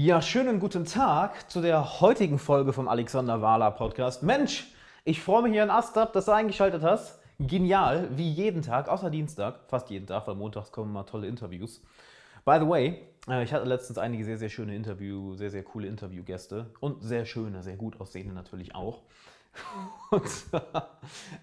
Ja, schönen guten Tag zu der heutigen Folge vom Alexander Wahler Podcast. Mensch, ich freue mich hier ein Ast dass du eingeschaltet hast. Genial, wie jeden Tag, außer Dienstag, fast jeden Tag, weil montags kommen mal tolle Interviews. By the way, äh, ich hatte letztens einige sehr, sehr schöne Interview, sehr, sehr coole Interviewgäste und sehr schöne, sehr gut aussehende natürlich auch. Und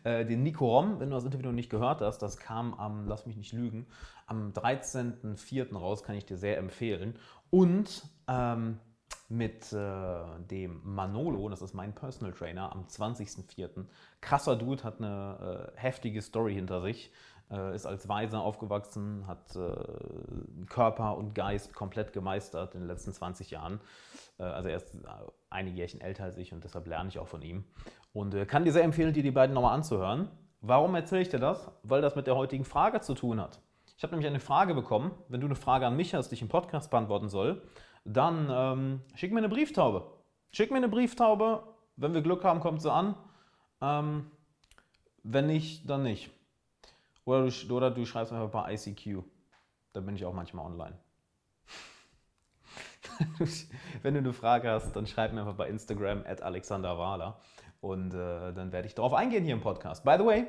äh, den Nico Rom, wenn du das Interview noch nicht gehört hast, das kam am, lass mich nicht lügen, am 13.04. raus, kann ich dir sehr empfehlen. Und ähm, mit äh, dem Manolo, das ist mein Personal Trainer, am 20.04. Krasser Dude, hat eine äh, heftige Story hinter sich, äh, ist als Weiser aufgewachsen, hat äh, Körper und Geist komplett gemeistert in den letzten 20 Jahren. Äh, also er ist äh, einige Jährchen älter als ich und deshalb lerne ich auch von ihm. Und kann dir sehr empfehlen, dir die beiden nochmal anzuhören. Warum erzähle ich dir das? Weil das mit der heutigen Frage zu tun hat. Ich habe nämlich eine Frage bekommen. Wenn du eine Frage an mich hast, die ich im Podcast beantworten soll, dann ähm, schick mir eine Brieftaube. Schick mir eine Brieftaube. Wenn wir Glück haben, kommt sie an. Ähm, wenn nicht, dann nicht. Oder du, oder du schreibst einfach bei ICQ. Da bin ich auch manchmal online. wenn du eine Frage hast, dann schreib mir einfach bei Instagram at Alexander Wahler. Und äh, dann werde ich darauf eingehen hier im Podcast. By the way,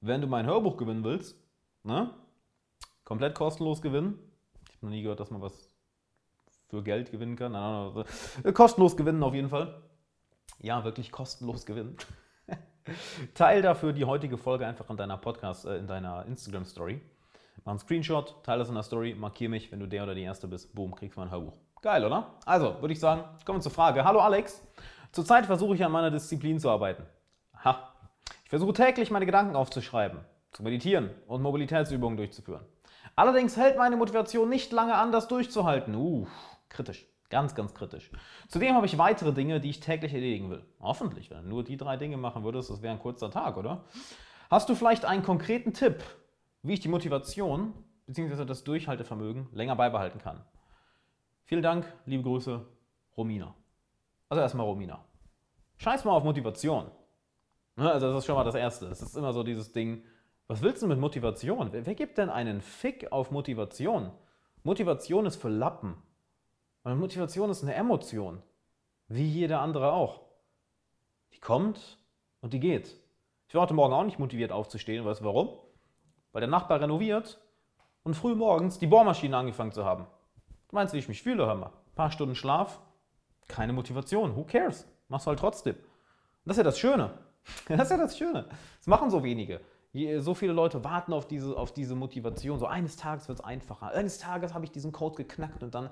wenn du mein Hörbuch gewinnen willst, ne? Komplett kostenlos gewinnen. Ich habe noch nie gehört, dass man was für Geld gewinnen kann. Nein, nein, nein. Äh, kostenlos gewinnen auf jeden Fall. Ja, wirklich kostenlos gewinnen. Teil dafür die heutige Folge einfach in deiner Podcast, äh, in deiner Instagram Story. Mach einen Screenshot, teile das in der Story, markiere mich, wenn du der oder die Erste bist. Boom, kriegst du mein Hörbuch. Geil, oder? Also, würde ich sagen, kommen wir zur Frage. Hallo Alex. Zurzeit versuche ich an meiner Disziplin zu arbeiten. Ha. Ich versuche täglich meine Gedanken aufzuschreiben, zu meditieren und Mobilitätsübungen durchzuführen. Allerdings hält meine Motivation nicht lange an, das durchzuhalten. Uh, kritisch. Ganz, ganz kritisch. Zudem habe ich weitere Dinge, die ich täglich erledigen will. Hoffentlich, wenn du nur die drei Dinge machen würdest, das wäre ein kurzer Tag, oder? Hast du vielleicht einen konkreten Tipp, wie ich die Motivation bzw. das Durchhaltevermögen länger beibehalten kann? Vielen Dank, liebe Grüße, Romina. Also erstmal Romina. Scheiß mal auf Motivation. Ne, also das ist schon mal das Erste. Es ist immer so dieses Ding, was willst du mit Motivation? Wer, wer gibt denn einen Fick auf Motivation? Motivation ist für Lappen. Und Motivation ist eine Emotion. Wie jeder andere auch. Die kommt und die geht. Ich war heute Morgen auch nicht motiviert aufzustehen. Weißt du warum? Weil der Nachbar renoviert und früh morgens die Bohrmaschine angefangen zu haben. Du meinst, wie ich mich fühle, hör mal. Ein paar Stunden Schlaf, keine Motivation. Who cares? Mach's halt trotzdem. Und das ist ja das Schöne. Das ist ja das Schöne. Das machen so wenige. So viele Leute warten auf diese, auf diese Motivation. So eines Tages wird es einfacher. Eines Tages habe ich diesen Code geknackt und dann,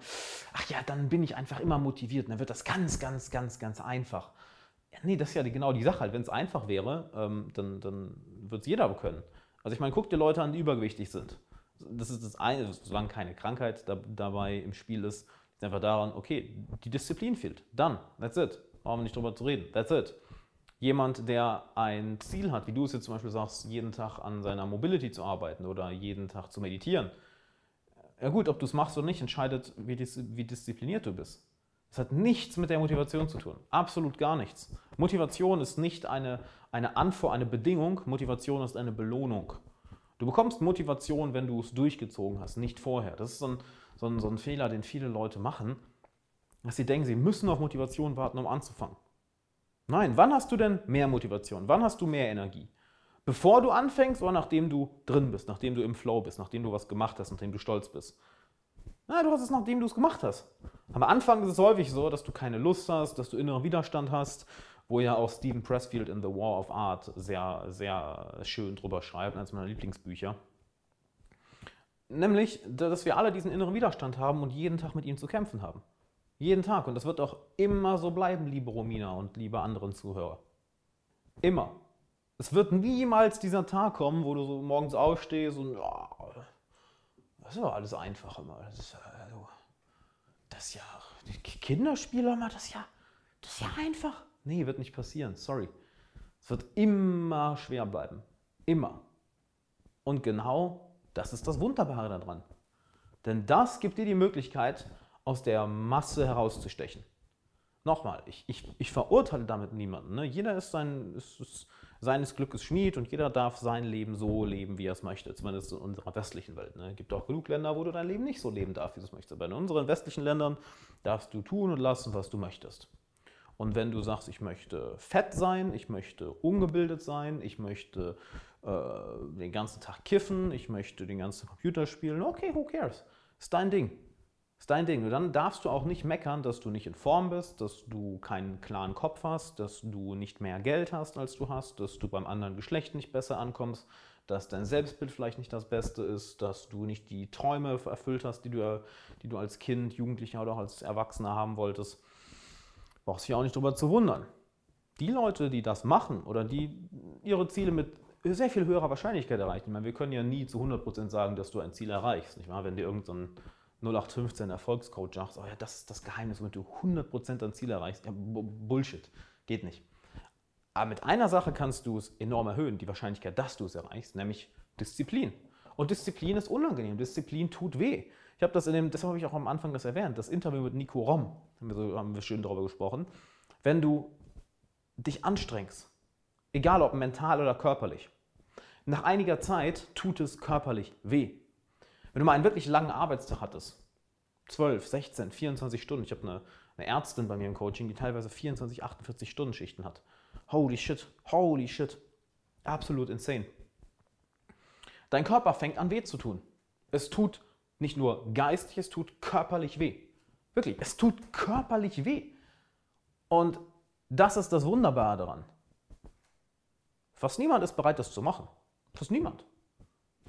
ach ja, dann bin ich einfach immer motiviert. Und dann wird das ganz, ganz, ganz, ganz einfach. Ja, nee, das ist ja genau die Sache. Halt. Wenn es einfach wäre, ähm, dann, dann wird es jeder können. Also ich meine, guck dir Leute an, die übergewichtig sind. Das ist das eine, solange keine Krankheit da, dabei im Spiel ist, ist einfach daran, okay, die Disziplin fehlt. Dann, that's it. Brauchen wir nicht drüber zu reden. That's it. Jemand, der ein Ziel hat, wie du es jetzt zum Beispiel sagst, jeden Tag an seiner Mobility zu arbeiten oder jeden Tag zu meditieren. Ja gut, ob du es machst oder nicht, entscheidet, wie, dis wie diszipliniert du bist. Es hat nichts mit der Motivation zu tun. Absolut gar nichts. Motivation ist nicht eine, eine Antwort, eine Bedingung. Motivation ist eine Belohnung. Du bekommst Motivation, wenn du es durchgezogen hast, nicht vorher. Das ist so ein, so ein, so ein Fehler, den viele Leute machen, dass sie denken, sie müssen auf Motivation warten, um anzufangen. Nein, wann hast du denn mehr Motivation? Wann hast du mehr Energie? Bevor du anfängst oder nachdem du drin bist, nachdem du im Flow bist, nachdem du was gemacht hast, nachdem du stolz bist? Na, du hast es, nachdem du es gemacht hast. Am Anfang ist es häufig so, dass du keine Lust hast, dass du inneren Widerstand hast, wo ja auch Stephen Pressfield in The War of Art sehr, sehr schön drüber schreibt, eines meiner Lieblingsbücher. Nämlich, dass wir alle diesen inneren Widerstand haben und jeden Tag mit ihm zu kämpfen haben. Jeden Tag. Und das wird auch immer so bleiben, liebe Romina und liebe anderen Zuhörer. Immer. Es wird niemals dieser Tag kommen, wo du so morgens aufstehst und ja, das ist ja alles einfach immer. Das ist, also, das ist ja, Kinderspieler mal, das ist ja, das ist ja einfach. Nee, wird nicht passieren, sorry. Es wird immer schwer bleiben. Immer. Und genau das ist das Wunderbare daran. Denn das gibt dir die Möglichkeit, aus der Masse herauszustechen. nochmal, ich, ich, ich verurteile damit niemanden. Ne? Jeder ist, sein, ist, ist seines Glückes Schmied und jeder darf sein Leben so leben, wie er es möchte, zumindest in unserer westlichen Welt. Ne? Es gibt auch genug Länder, wo du dein Leben nicht so leben darfst, wie du es möchtest. Aber in unseren westlichen Ländern darfst du tun und lassen, was du möchtest. Und wenn du sagst, ich möchte fett sein, ich möchte ungebildet sein, ich möchte äh, den ganzen Tag kiffen, ich möchte den ganzen Computer spielen, okay, who cares? Ist dein Ding. Ist dein Ding. Und dann darfst du auch nicht meckern, dass du nicht in Form bist, dass du keinen klaren Kopf hast, dass du nicht mehr Geld hast, als du hast, dass du beim anderen Geschlecht nicht besser ankommst, dass dein Selbstbild vielleicht nicht das Beste ist, dass du nicht die Träume erfüllt hast, die du, die du als Kind, Jugendlicher oder auch als Erwachsener haben wolltest. Brauchst dich auch nicht darüber zu wundern. Die Leute, die das machen oder die ihre Ziele mit sehr viel höherer Wahrscheinlichkeit erreichen, ich meine, wir können ja nie zu 100% sagen, dass du ein Ziel erreichst. Nicht wahr? Wenn dir irgendein so 0815 Erfolgscoach sagt, oh ja, das ist das Geheimnis, womit du 100% dein Ziel erreichst. Ja, Bullshit, geht nicht. Aber mit einer Sache kannst du es enorm erhöhen, die Wahrscheinlichkeit, dass du es erreichst, nämlich Disziplin. Und Disziplin ist unangenehm, Disziplin tut weh. Ich habe das in dem, deshalb habe ich auch am Anfang das erwähnt, das Interview mit Nico Rom, haben wir, so, haben wir schön darüber gesprochen. Wenn du dich anstrengst, egal ob mental oder körperlich, nach einiger Zeit tut es körperlich weh. Wenn du mal einen wirklich langen Arbeitstag hattest, 12, 16, 24 Stunden, ich habe eine, eine Ärztin bei mir im Coaching, die teilweise 24, 48 Stunden Schichten hat. Holy shit, holy shit. Absolut insane. Dein Körper fängt an weh zu tun. Es tut nicht nur geistig, es tut körperlich weh. Wirklich, es tut körperlich weh. Und das ist das Wunderbare daran. Fast niemand ist bereit, das zu machen. Fast niemand.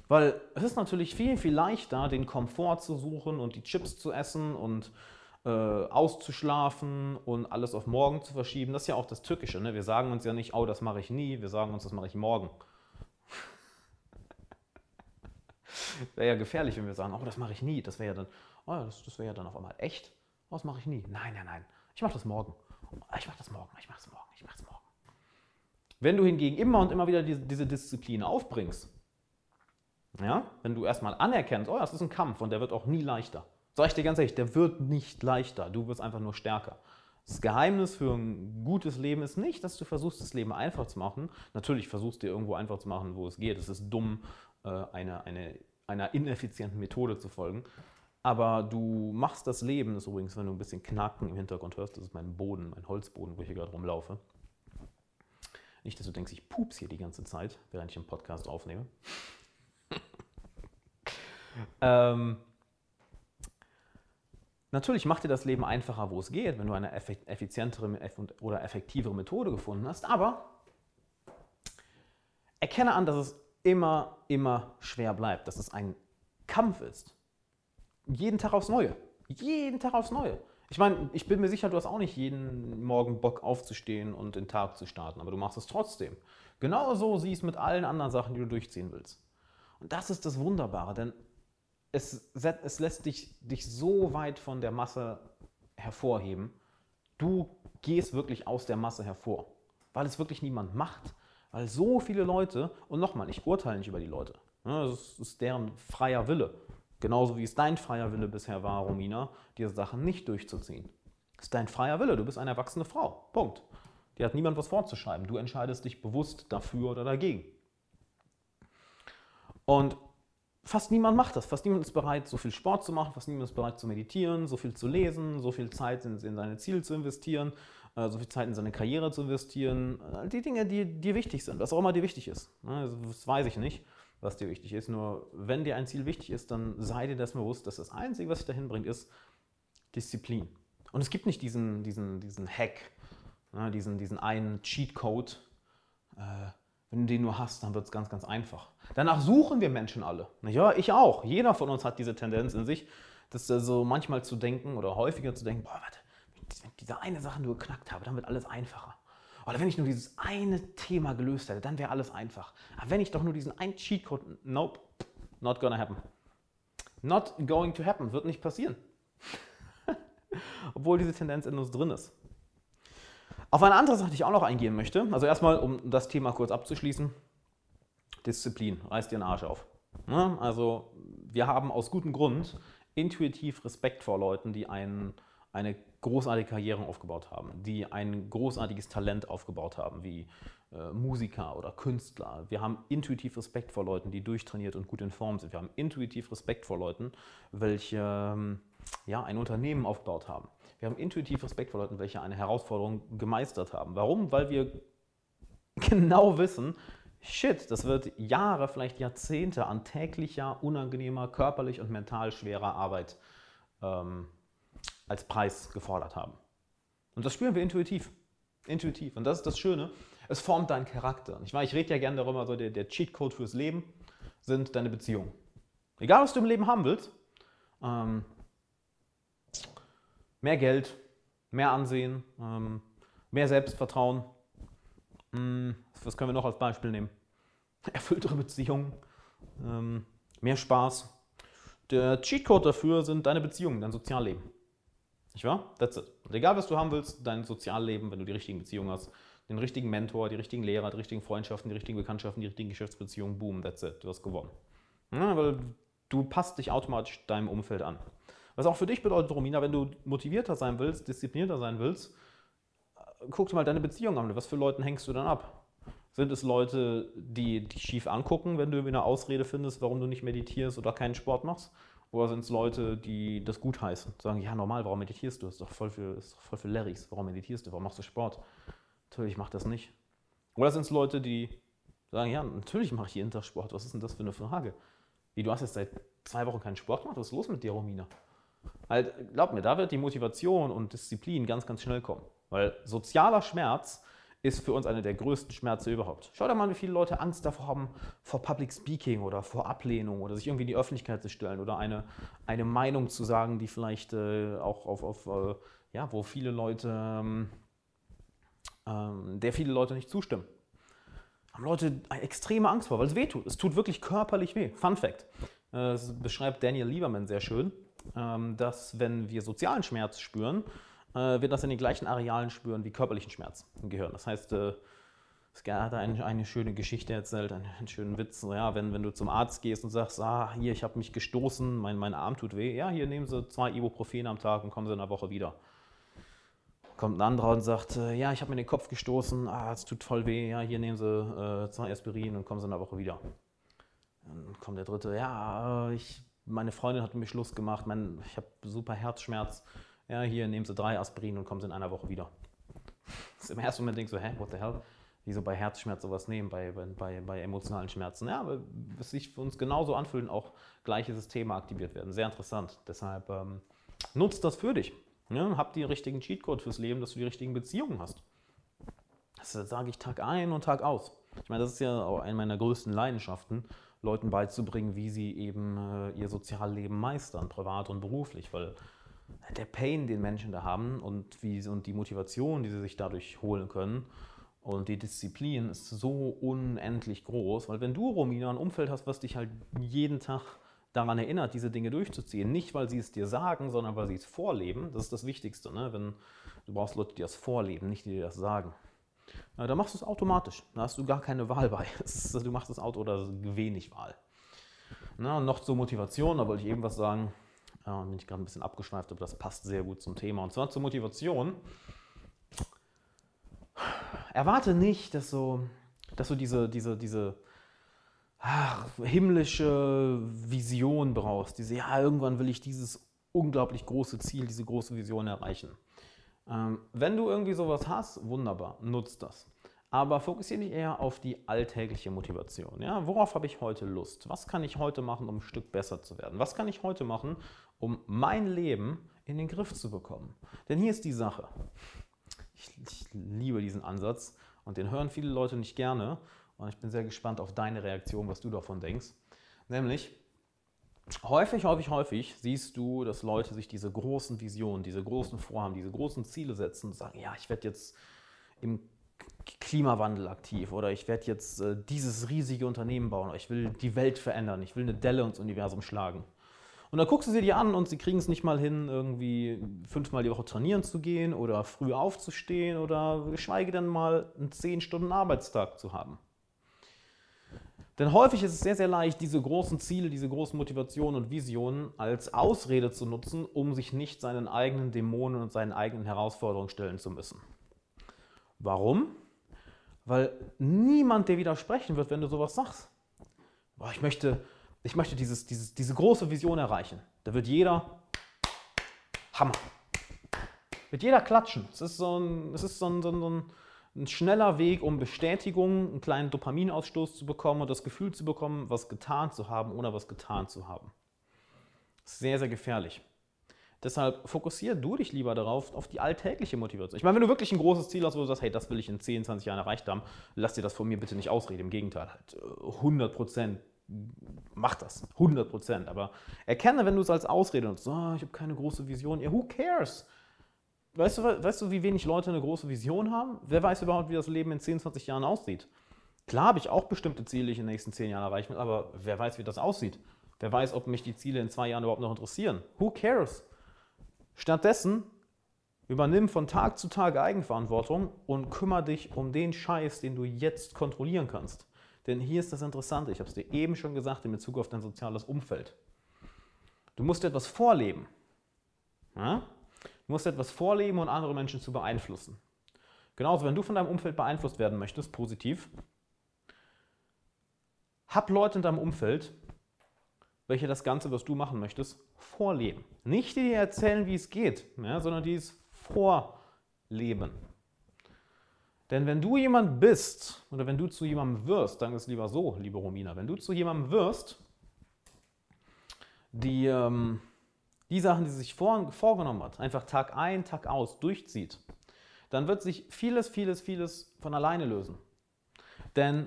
Weil es ist natürlich viel, viel leichter, den Komfort zu suchen und die Chips zu essen und äh, auszuschlafen und alles auf morgen zu verschieben. Das ist ja auch das Tückische. Ne? Wir sagen uns ja nicht, oh, das mache ich nie, wir sagen uns, das mache ich morgen. wäre ja gefährlich, wenn wir sagen, oh, das mache ich nie. Das wäre ja dann, oh, das, das wäre ja dann auf einmal echt. Oh, das mache ich nie. Nein, nein, nein. Ich mache das morgen. Ich mache das morgen. Ich mache es morgen. Ich mache es morgen. Wenn du hingegen immer und immer wieder diese, diese Disziplin aufbringst, ja? Wenn du erstmal anerkennst, oh, das ist ein Kampf und der wird auch nie leichter. Sag ich dir ganz ehrlich, der wird nicht leichter. Du wirst einfach nur stärker. Das Geheimnis für ein gutes Leben ist nicht, dass du versuchst, das Leben einfach zu machen. Natürlich versuchst du dir irgendwo einfach zu machen, wo es geht. Es ist dumm, äh, eine, eine, einer ineffizienten Methode zu folgen. Aber du machst das Leben, das ist übrigens, wenn du ein bisschen Knacken im Hintergrund hörst, das ist mein Boden, mein Holzboden, wo ich hier gerade rumlaufe. Nicht, dass du denkst, ich pups hier die ganze Zeit, während ich einen Podcast aufnehme. Ähm, natürlich macht dir das Leben einfacher, wo es geht, wenn du eine effizientere oder effektivere Methode gefunden hast, aber erkenne an, dass es immer, immer schwer bleibt, dass es ein Kampf ist. Jeden Tag aufs Neue. Jeden Tag aufs Neue. Ich meine, ich bin mir sicher, du hast auch nicht jeden Morgen Bock aufzustehen und den Tag zu starten, aber du machst es trotzdem. Genauso siehst mit allen anderen Sachen, die du durchziehen willst. Und das ist das Wunderbare, denn es, es lässt dich, dich so weit von der Masse hervorheben. Du gehst wirklich aus der Masse hervor, weil es wirklich niemand macht. Weil so viele Leute, und nochmal, ich urteile nicht über die Leute, es ist deren freier Wille. Genauso wie es dein freier Wille bisher war, Romina, diese Sachen nicht durchzuziehen. Es ist dein freier Wille, du bist eine erwachsene Frau. Punkt. Dir hat niemand was vorzuschreiben. Du entscheidest dich bewusst dafür oder dagegen. Und fast niemand macht das. Fast niemand ist bereit, so viel Sport zu machen, fast niemand ist bereit zu meditieren, so viel zu lesen, so viel Zeit in, in seine Ziele zu investieren, äh, so viel Zeit in seine Karriere zu investieren. All die Dinge, die dir wichtig sind, was auch immer dir wichtig ist. Ne, also, das weiß ich nicht, was dir wichtig ist. Nur wenn dir ein Ziel wichtig ist, dann sei dir das bewusst, dass das Einzige, was dich dahin bringt, ist Disziplin. Und es gibt nicht diesen, diesen, diesen Hack, ne, diesen, diesen einen Cheatcode. Äh, wenn du den nur hast, dann wird es ganz, ganz einfach. Danach suchen wir Menschen alle. Ja, ich auch. Jeder von uns hat diese Tendenz in sich, dass so manchmal zu denken oder häufiger zu denken, boah, warte, wenn ich diese eine Sache nur geknackt habe, dann wird alles einfacher. Oder wenn ich nur dieses eine Thema gelöst hätte, dann wäre alles einfach. Aber wenn ich doch nur diesen einen Cheatcode, nope, not gonna happen. Not going to happen, wird nicht passieren. Obwohl diese Tendenz in uns drin ist. Auf eine andere Sache, die ich auch noch eingehen möchte, also erstmal, um das Thema kurz abzuschließen, Disziplin, reißt dir den Arsch auf. Also wir haben aus gutem Grund intuitiv Respekt vor Leuten, die einen eine großartige Karrieren aufgebaut haben, die ein großartiges Talent aufgebaut haben, wie äh, Musiker oder Künstler. Wir haben intuitiv Respekt vor Leuten, die durchtrainiert und gut in Form sind. Wir haben intuitiv Respekt vor Leuten, welche ähm, ja, ein Unternehmen aufgebaut haben. Wir haben intuitiv Respekt vor Leuten, welche eine Herausforderung gemeistert haben. Warum? Weil wir genau wissen, shit, das wird Jahre, vielleicht Jahrzehnte an täglicher, unangenehmer, körperlich und mental schwerer Arbeit ähm, als Preis gefordert haben. Und das spüren wir intuitiv. Intuitiv. Und das ist das Schöne. Es formt deinen Charakter. Ich, ich rede ja gerne darüber, so der, der Cheatcode fürs Leben sind deine Beziehungen. Egal, was du im Leben haben willst. Ähm, mehr Geld, mehr Ansehen, ähm, mehr Selbstvertrauen. Ähm, was können wir noch als Beispiel nehmen? Erfülltere Beziehungen, ähm, mehr Spaß. Der Cheatcode dafür sind deine Beziehungen, dein Sozialleben. Nicht wahr? That's it. Und egal, was du haben willst, dein Sozialleben, wenn du die richtigen Beziehungen hast, den richtigen Mentor, die richtigen Lehrer, die richtigen Freundschaften, die richtigen Bekanntschaften, die richtigen Geschäftsbeziehungen, boom, that's it. Du hast gewonnen. Ja, weil du passt dich automatisch deinem Umfeld an. Was auch für dich bedeutet, Romina, wenn du motivierter sein willst, disziplinierter sein willst, guck dir mal deine Beziehung an. Was für Leuten hängst du dann ab? Sind es Leute, die dich schief angucken, wenn du eine Ausrede findest, warum du nicht meditierst oder keinen Sport machst? Oder sind es Leute, die das gutheißen? Sagen, ja, normal, warum meditierst du? Das ist doch voll für, ist doch voll für Larrys. Warum meditierst du? Warum machst du Sport? Natürlich mache das nicht. Oder sind es Leute, die sagen, ja, natürlich mache ich jeden Tag Sport. Was ist denn das für eine Frage? Wie, du hast jetzt seit zwei Wochen keinen Sport gemacht? Was ist los mit dir, Romina? Halt, glaub mir, da wird die Motivation und Disziplin ganz, ganz schnell kommen. Weil sozialer Schmerz ist für uns eine der größten Schmerze überhaupt. Schau dir mal, wie viele Leute Angst davor haben, vor Public Speaking oder vor Ablehnung oder sich irgendwie in die Öffentlichkeit zu stellen oder eine, eine Meinung zu sagen, die vielleicht äh, auch auf, auf äh, ja, wo viele Leute, ähm, ähm, der viele Leute nicht zustimmen. Haben Leute extreme Angst vor, weil es weh tut. Es tut wirklich körperlich weh. Fun Fact. Äh, das beschreibt Daniel Lieberman sehr schön, dass wenn wir sozialen Schmerz spüren, äh, wir das in den gleichen Arealen spüren wie körperlichen Schmerz im Gehirn. Das heißt, äh, es hat eine, eine schöne Geschichte erzählt, einen, einen, schönen Witz. Ja, wenn, wenn du zum Arzt gehst und sagst, ah, hier, ich habe mich gestoßen, mein, mein Arm tut weh, ja, hier nehmen Sie zwei Ibuprofen am Tag und kommen Sie in einer Woche wieder. Kommt ein anderer und sagt, äh, ja, ich habe mir den Kopf gestoßen, ah, es tut voll weh, ja, hier nehmen Sie äh, zwei Aspirin und kommen Sie in einer Woche wieder. Dann kommt der dritte, ja, ich, meine Freundin hat mich Schluss gemacht, mein, ich habe super Herzschmerz ja, hier nehmen Sie drei Aspirin und kommen Sie in einer Woche wieder. Das ist Im ersten Moment denkst du, hä, what the hell? Wieso bei Herzschmerz sowas nehmen, bei, bei, bei emotionalen Schmerzen? Ja, aber es sich für uns genauso anfühlen, auch gleiche Systeme aktiviert werden. Sehr interessant. Deshalb ähm, nutzt das für dich. Ja, hab die richtigen Cheatcode fürs Leben, dass du die richtigen Beziehungen hast. Das sage ich Tag ein und Tag aus. Ich meine, das ist ja auch eine meiner größten Leidenschaften, Leuten beizubringen, wie sie eben äh, ihr Sozialleben meistern, privat und beruflich, weil der Pain, den Menschen da haben und, wie, und die Motivation, die sie sich dadurch holen können und die Disziplin ist so unendlich groß, weil wenn du, Romina, ein Umfeld hast, was dich halt jeden Tag daran erinnert, diese Dinge durchzuziehen, nicht weil sie es dir sagen, sondern weil sie es vorleben, das ist das Wichtigste, ne? wenn du brauchst Leute, die das vorleben, nicht die dir das sagen. Dann machst du es automatisch, da hast du gar keine Wahl bei. Du machst das Auto oder wenig Wahl. Na, noch zur Motivation, da wollte ich eben was sagen. Ja, bin ich gerade ein bisschen abgeschweift, aber das passt sehr gut zum Thema. Und zwar zur Motivation. Erwarte nicht, dass du, dass du diese, diese, diese ach, himmlische Vision brauchst. Diese, ja, irgendwann will ich dieses unglaublich große Ziel, diese große Vision erreichen. Ähm, wenn du irgendwie sowas hast, wunderbar, nutzt das. Aber fokussiere dich eher auf die alltägliche Motivation. Ja? Worauf habe ich heute Lust? Was kann ich heute machen, um ein Stück besser zu werden? Was kann ich heute machen, um mein Leben in den Griff zu bekommen? Denn hier ist die Sache. Ich, ich liebe diesen Ansatz und den hören viele Leute nicht gerne. Und ich bin sehr gespannt auf deine Reaktion, was du davon denkst. Nämlich, häufig, häufig, häufig siehst du, dass Leute sich diese großen Visionen, diese großen Vorhaben, diese großen Ziele setzen und sagen, ja, ich werde jetzt im Klimawandel aktiv oder ich werde jetzt äh, dieses riesige Unternehmen bauen oder ich will die Welt verändern, ich will eine Delle ins Universum schlagen. Und dann guckst du sie dir an und sie kriegen es nicht mal hin, irgendwie fünfmal die Woche trainieren zu gehen oder früh aufzustehen oder geschweige denn mal einen 10 Stunden Arbeitstag zu haben. Denn häufig ist es sehr, sehr leicht, diese großen Ziele, diese großen Motivationen und Visionen als Ausrede zu nutzen, um sich nicht seinen eigenen Dämonen und seinen eigenen Herausforderungen stellen zu müssen. Warum? Weil niemand dir widersprechen wird, wenn du sowas sagst. Boah, ich möchte, ich möchte dieses, dieses, diese große Vision erreichen. Da wird jeder Hammer. Wird jeder klatschen. Es ist so ein, es ist so ein, so ein, ein schneller Weg, um Bestätigung, einen kleinen Dopaminausstoß zu bekommen und das Gefühl zu bekommen, was getan zu haben, ohne was getan zu haben. Sehr, sehr gefährlich. Deshalb fokussiere du dich lieber darauf, auf die alltägliche Motivation. Ich meine, wenn du wirklich ein großes Ziel hast, wo du sagst, hey, das will ich in 10, 20 Jahren erreicht haben, lass dir das von mir bitte nicht ausreden. Im Gegenteil, halt 100 äh, Prozent mach das, 100 Prozent. Aber erkenne, wenn du es als Ausrede nutzt, oh, ich habe keine große Vision, ja, who cares? Weißt du, weißt du, wie wenig Leute eine große Vision haben? Wer weiß überhaupt, wie das Leben in 10, 20 Jahren aussieht? Klar habe ich auch bestimmte Ziele, die ich in den nächsten 10 Jahren erreichen will, aber wer weiß, wie das aussieht? Wer weiß, ob mich die Ziele in zwei Jahren überhaupt noch interessieren? Who cares? Stattdessen übernimm von Tag zu Tag Eigenverantwortung und kümmere dich um den Scheiß, den du jetzt kontrollieren kannst. Denn hier ist das Interessante, ich habe es dir eben schon gesagt in Bezug auf dein soziales Umfeld. Du musst etwas vorleben. Ja? Du musst etwas vorleben und andere Menschen zu beeinflussen. Genauso, wenn du von deinem Umfeld beeinflusst werden möchtest, positiv, hab Leute in deinem Umfeld, welche das Ganze, was du machen möchtest, vorleben. Nicht die dir erzählen, wie es geht, ja, sondern die es vorleben. Denn wenn du jemand bist oder wenn du zu jemandem wirst, dann ist es lieber so, liebe Romina, wenn du zu jemandem wirst, die ähm, die Sachen, die sie sich vor, vorgenommen hat, einfach Tag ein, Tag aus durchzieht, dann wird sich vieles, vieles, vieles von alleine lösen. Denn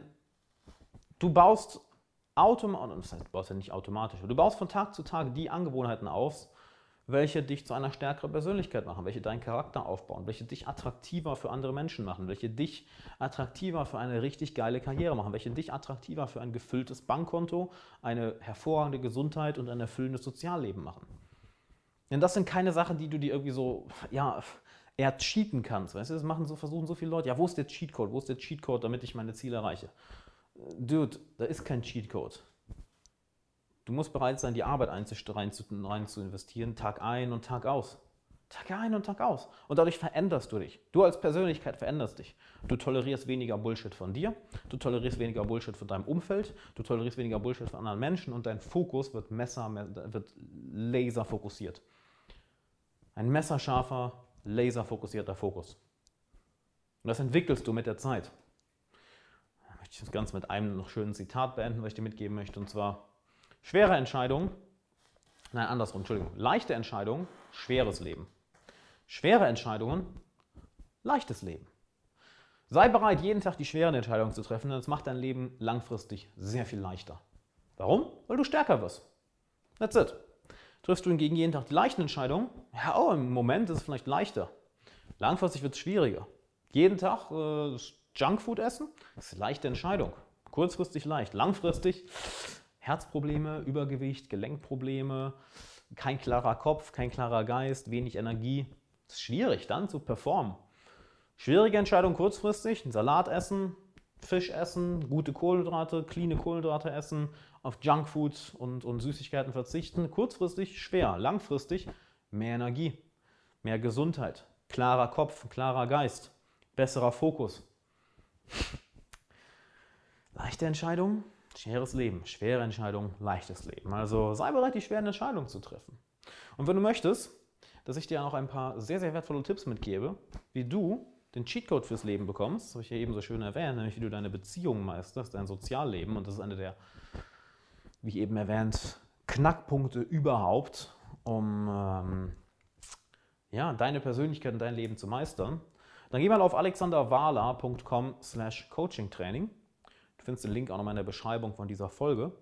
du baust automatisch, das heißt, du baust ja nicht automatisch, du baust von Tag zu Tag die Angewohnheiten auf, welche dich zu einer stärkeren Persönlichkeit machen, welche deinen Charakter aufbauen, welche dich attraktiver für andere Menschen machen, welche dich attraktiver für eine richtig geile Karriere machen, welche dich attraktiver für ein gefülltes Bankkonto, eine hervorragende Gesundheit und ein erfüllendes Sozialleben machen. Denn das sind keine Sachen, die du dir irgendwie so, ja, eher cheaten kannst. Weißt du, das machen so, versuchen so viele Leute. Ja, wo ist der Cheatcode? Wo ist der Cheatcode, damit ich meine Ziele erreiche? Dude, da ist kein Cheatcode. Du musst bereit sein, die Arbeit rein zu investieren, Tag ein und Tag aus. Tag ein und Tag aus. Und dadurch veränderst du dich. Du als Persönlichkeit veränderst dich. Du tolerierst weniger Bullshit von dir, du tolerierst weniger Bullshit von deinem Umfeld, du tolerierst weniger Bullshit von anderen Menschen und dein Fokus wird messer, wird laser fokussiert. Ein messerscharfer, laserfokussierter Fokus. Und das entwickelst du mit der Zeit. Da möchte ich das Ganze mit einem noch schönen Zitat beenden, was ich dir mitgeben möchte. Und zwar, schwere Entscheidungen, nein, andersrum, Entschuldigung, leichte Entscheidungen, schweres Leben. Schwere Entscheidungen, leichtes Leben. Sei bereit, jeden Tag die schweren Entscheidungen zu treffen, denn das macht dein Leben langfristig sehr viel leichter. Warum? Weil du stärker wirst. That's it. Triffst du hingegen jeden Tag die leichten Entscheidungen? Ja, oh, im Moment ist es vielleicht leichter. Langfristig wird es schwieriger. Jeden Tag äh, Junkfood essen, ist eine leichte Entscheidung. Kurzfristig leicht. Langfristig Herzprobleme, Übergewicht, Gelenkprobleme, kein klarer Kopf, kein klarer Geist, wenig Energie. Es ist schwierig dann zu performen. Schwierige Entscheidung kurzfristig, einen Salat essen, Fisch essen, gute Kohlenhydrate, cleane Kohlenhydrate essen, auf Junkfood und, und Süßigkeiten verzichten. Kurzfristig schwer, langfristig mehr Energie, mehr Gesundheit, klarer Kopf, klarer Geist, besserer Fokus. Leichte Entscheidung, schweres Leben. Schwere Entscheidung, leichtes Leben. Also sei bereit, die schweren Entscheidungen zu treffen. Und wenn du möchtest, dass ich dir auch ein paar sehr, sehr wertvolle Tipps mitgebe, wie du den Cheatcode fürs Leben bekommst, das habe ich ja eben so schön erwähnt, nämlich wie du deine Beziehungen meisterst, dein Sozialleben. Und das ist eine der, wie eben erwähnt, Knackpunkte überhaupt, um ähm, ja, deine Persönlichkeit und dein Leben zu meistern. Dann geh mal auf alexanderwala.com slash coachingtraining. Du findest den Link auch nochmal in der Beschreibung von dieser Folge.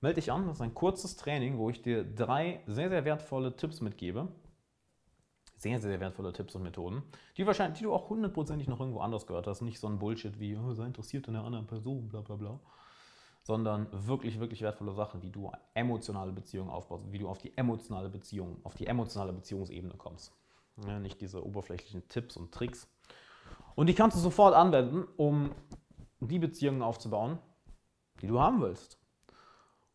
Melde dich an, das ist ein kurzes Training, wo ich dir drei sehr, sehr wertvolle Tipps mitgebe, sehr, sehr wertvolle Tipps und Methoden, die, wahrscheinlich, die du auch hundertprozentig noch irgendwo anders gehört hast. Nicht so ein Bullshit wie, oh, sei interessiert in einer anderen Person, bla bla bla. Sondern wirklich, wirklich wertvolle Sachen, wie du emotionale Beziehungen aufbaust, wie du auf die emotionale Beziehung, auf die emotionale Beziehungsebene kommst. Ja, nicht diese oberflächlichen Tipps und Tricks. Und die kannst du sofort anwenden, um die Beziehungen aufzubauen, die du haben willst.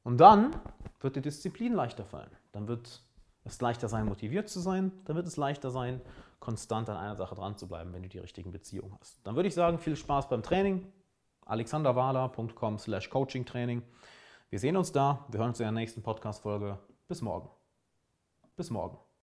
Und dann wird die Disziplin leichter fallen. Dann wird es leichter sein, motiviert zu sein. Dann wird es leichter sein, konstant an einer Sache dran zu bleiben, wenn du die richtigen Beziehungen hast. Dann würde ich sagen, viel Spaß beim Training. alexanderwala.com slash coachingtraining. Wir sehen uns da. Wir hören uns in der nächsten Podcast-Folge. Bis morgen. Bis morgen.